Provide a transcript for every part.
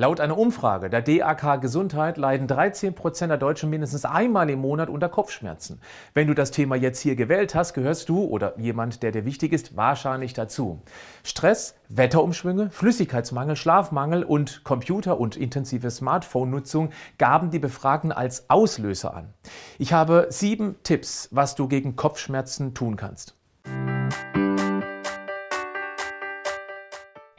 Laut einer Umfrage der DAK Gesundheit leiden 13 Prozent der Deutschen mindestens einmal im Monat unter Kopfschmerzen. Wenn du das Thema jetzt hier gewählt hast, gehörst du oder jemand, der dir wichtig ist, wahrscheinlich dazu. Stress, Wetterumschwünge, Flüssigkeitsmangel, Schlafmangel und Computer- und intensive Smartphone-Nutzung gaben die Befragten als Auslöser an. Ich habe sieben Tipps, was du gegen Kopfschmerzen tun kannst.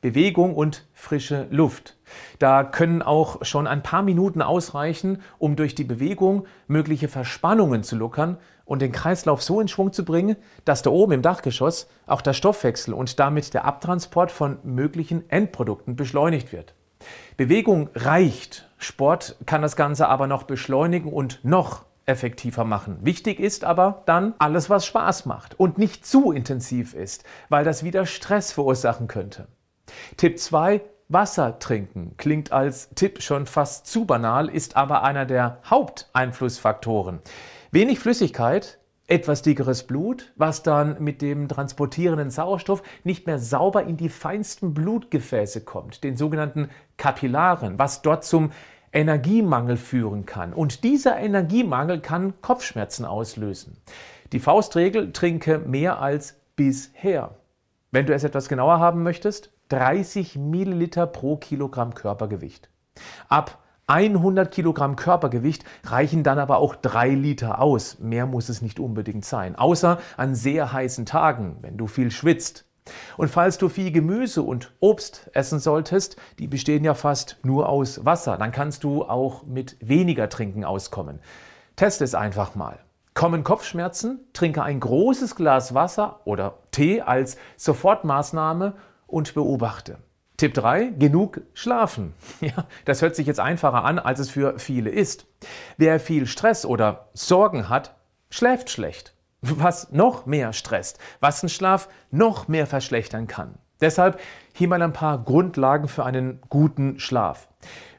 Bewegung und frische Luft. Da können auch schon ein paar Minuten ausreichen, um durch die Bewegung mögliche Verspannungen zu lockern und den Kreislauf so in Schwung zu bringen, dass da oben im Dachgeschoss auch der Stoffwechsel und damit der Abtransport von möglichen Endprodukten beschleunigt wird. Bewegung reicht. Sport kann das Ganze aber noch beschleunigen und noch effektiver machen. Wichtig ist aber dann alles, was Spaß macht und nicht zu intensiv ist, weil das wieder Stress verursachen könnte. Tipp 2, Wasser trinken klingt als Tipp schon fast zu banal, ist aber einer der Haupteinflussfaktoren. Wenig Flüssigkeit, etwas dickeres Blut, was dann mit dem transportierenden Sauerstoff nicht mehr sauber in die feinsten Blutgefäße kommt, den sogenannten Kapillaren, was dort zum Energiemangel führen kann. Und dieser Energiemangel kann Kopfschmerzen auslösen. Die Faustregel, trinke mehr als bisher. Wenn du es etwas genauer haben möchtest, 30 Milliliter pro Kilogramm Körpergewicht. Ab 100 Kilogramm Körpergewicht reichen dann aber auch 3 Liter aus. Mehr muss es nicht unbedingt sein. Außer an sehr heißen Tagen, wenn du viel schwitzt. Und falls du viel Gemüse und Obst essen solltest, die bestehen ja fast nur aus Wasser, dann kannst du auch mit weniger Trinken auskommen. Teste es einfach mal. Kommen Kopfschmerzen, trinke ein großes Glas Wasser oder Tee als Sofortmaßnahme und beobachte. Tipp 3, genug schlafen. Ja, das hört sich jetzt einfacher an, als es für viele ist. Wer viel Stress oder Sorgen hat, schläft schlecht. Was noch mehr stresst, was den Schlaf noch mehr verschlechtern kann. Deshalb hier mal ein paar Grundlagen für einen guten Schlaf.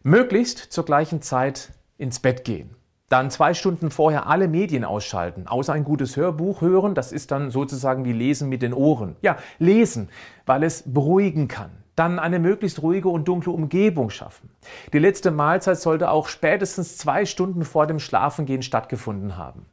Möglichst zur gleichen Zeit ins Bett gehen. Dann zwei Stunden vorher alle Medien ausschalten, außer ein gutes Hörbuch hören. Das ist dann sozusagen wie Lesen mit den Ohren. Ja, lesen, weil es beruhigen kann. Dann eine möglichst ruhige und dunkle Umgebung schaffen. Die letzte Mahlzeit sollte auch spätestens zwei Stunden vor dem Schlafengehen stattgefunden haben.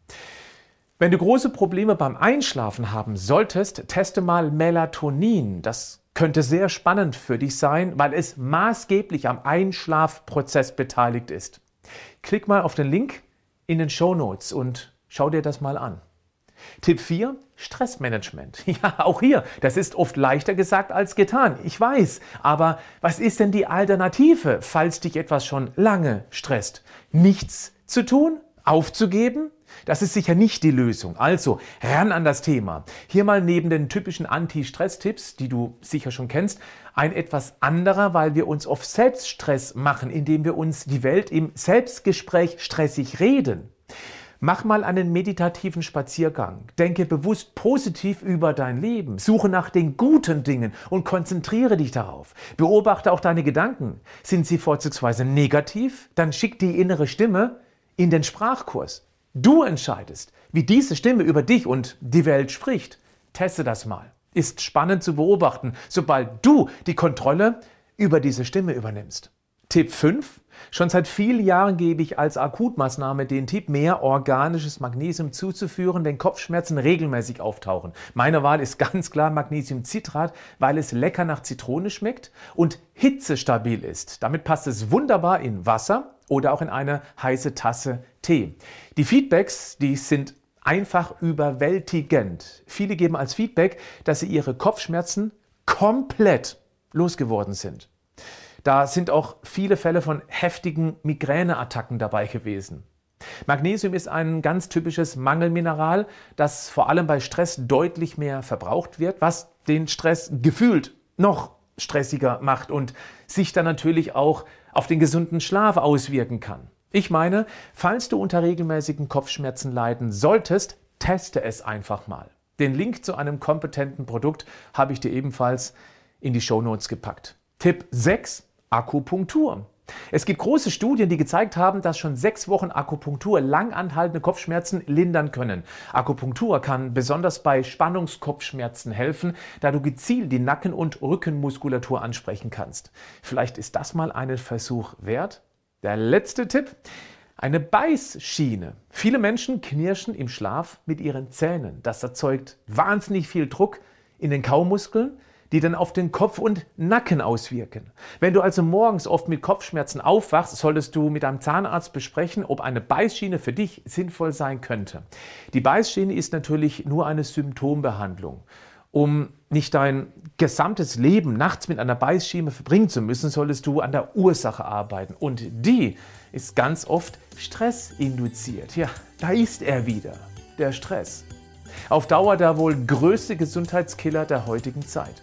Wenn du große Probleme beim Einschlafen haben solltest, teste mal Melatonin. Das könnte sehr spannend für dich sein, weil es maßgeblich am Einschlafprozess beteiligt ist. Klick mal auf den Link in den Show Notes und schau dir das mal an. Tipp 4, Stressmanagement. Ja, auch hier, das ist oft leichter gesagt als getan. Ich weiß, aber was ist denn die Alternative, falls dich etwas schon lange stresst? Nichts zu tun? Aufzugeben? Das ist sicher nicht die Lösung. Also ran an das Thema. Hier mal neben den typischen Anti-Stress-Tipps, die du sicher schon kennst, ein etwas anderer, weil wir uns oft Selbststress machen, indem wir uns die Welt im Selbstgespräch stressig reden. Mach mal einen meditativen Spaziergang. Denke bewusst positiv über dein Leben. Suche nach den guten Dingen und konzentriere dich darauf. Beobachte auch deine Gedanken. Sind sie vorzugsweise negativ? Dann schick die innere Stimme in den Sprachkurs. Du entscheidest, wie diese Stimme über dich und die Welt spricht. Teste das mal. Ist spannend zu beobachten, sobald du die Kontrolle über diese Stimme übernimmst. Tipp 5. Schon seit vielen Jahren gebe ich als Akutmaßnahme den Tipp, mehr organisches Magnesium zuzuführen, wenn Kopfschmerzen regelmäßig auftauchen. Meine Wahl ist ganz klar Magnesiumcitrat, weil es lecker nach Zitrone schmeckt und hitzestabil ist. Damit passt es wunderbar in Wasser oder auch in eine heiße Tasse Tee. Die Feedbacks, die sind einfach überwältigend. Viele geben als Feedback, dass sie ihre Kopfschmerzen komplett losgeworden sind. Da sind auch viele Fälle von heftigen Migräneattacken dabei gewesen. Magnesium ist ein ganz typisches Mangelmineral, das vor allem bei Stress deutlich mehr verbraucht wird, was den Stress gefühlt noch stressiger macht und sich dann natürlich auch auf den gesunden Schlaf auswirken kann. Ich meine, falls du unter regelmäßigen Kopfschmerzen leiden solltest, teste es einfach mal. Den Link zu einem kompetenten Produkt habe ich dir ebenfalls in die Shownotes gepackt. Tipp 6, Akupunktur. Es gibt große Studien, die gezeigt haben, dass schon sechs Wochen Akupunktur langanhaltende Kopfschmerzen lindern können. Akupunktur kann besonders bei Spannungskopfschmerzen helfen, da du gezielt die Nacken- und Rückenmuskulatur ansprechen kannst. Vielleicht ist das mal einen Versuch wert? Der letzte Tipp. Eine Beißschiene. Viele Menschen knirschen im Schlaf mit ihren Zähnen. Das erzeugt wahnsinnig viel Druck in den Kaumuskeln, die dann auf den Kopf und Nacken auswirken. Wenn du also morgens oft mit Kopfschmerzen aufwachst, solltest du mit deinem Zahnarzt besprechen, ob eine Beißschiene für dich sinnvoll sein könnte. Die Beißschiene ist natürlich nur eine Symptombehandlung. Um nicht dein gesamtes Leben nachts mit einer Beißschiene verbringen zu müssen, solltest du an der Ursache arbeiten. Und die ist ganz oft stressinduziert. Ja, da ist er wieder, der Stress. Auf Dauer der wohl größte Gesundheitskiller der heutigen Zeit.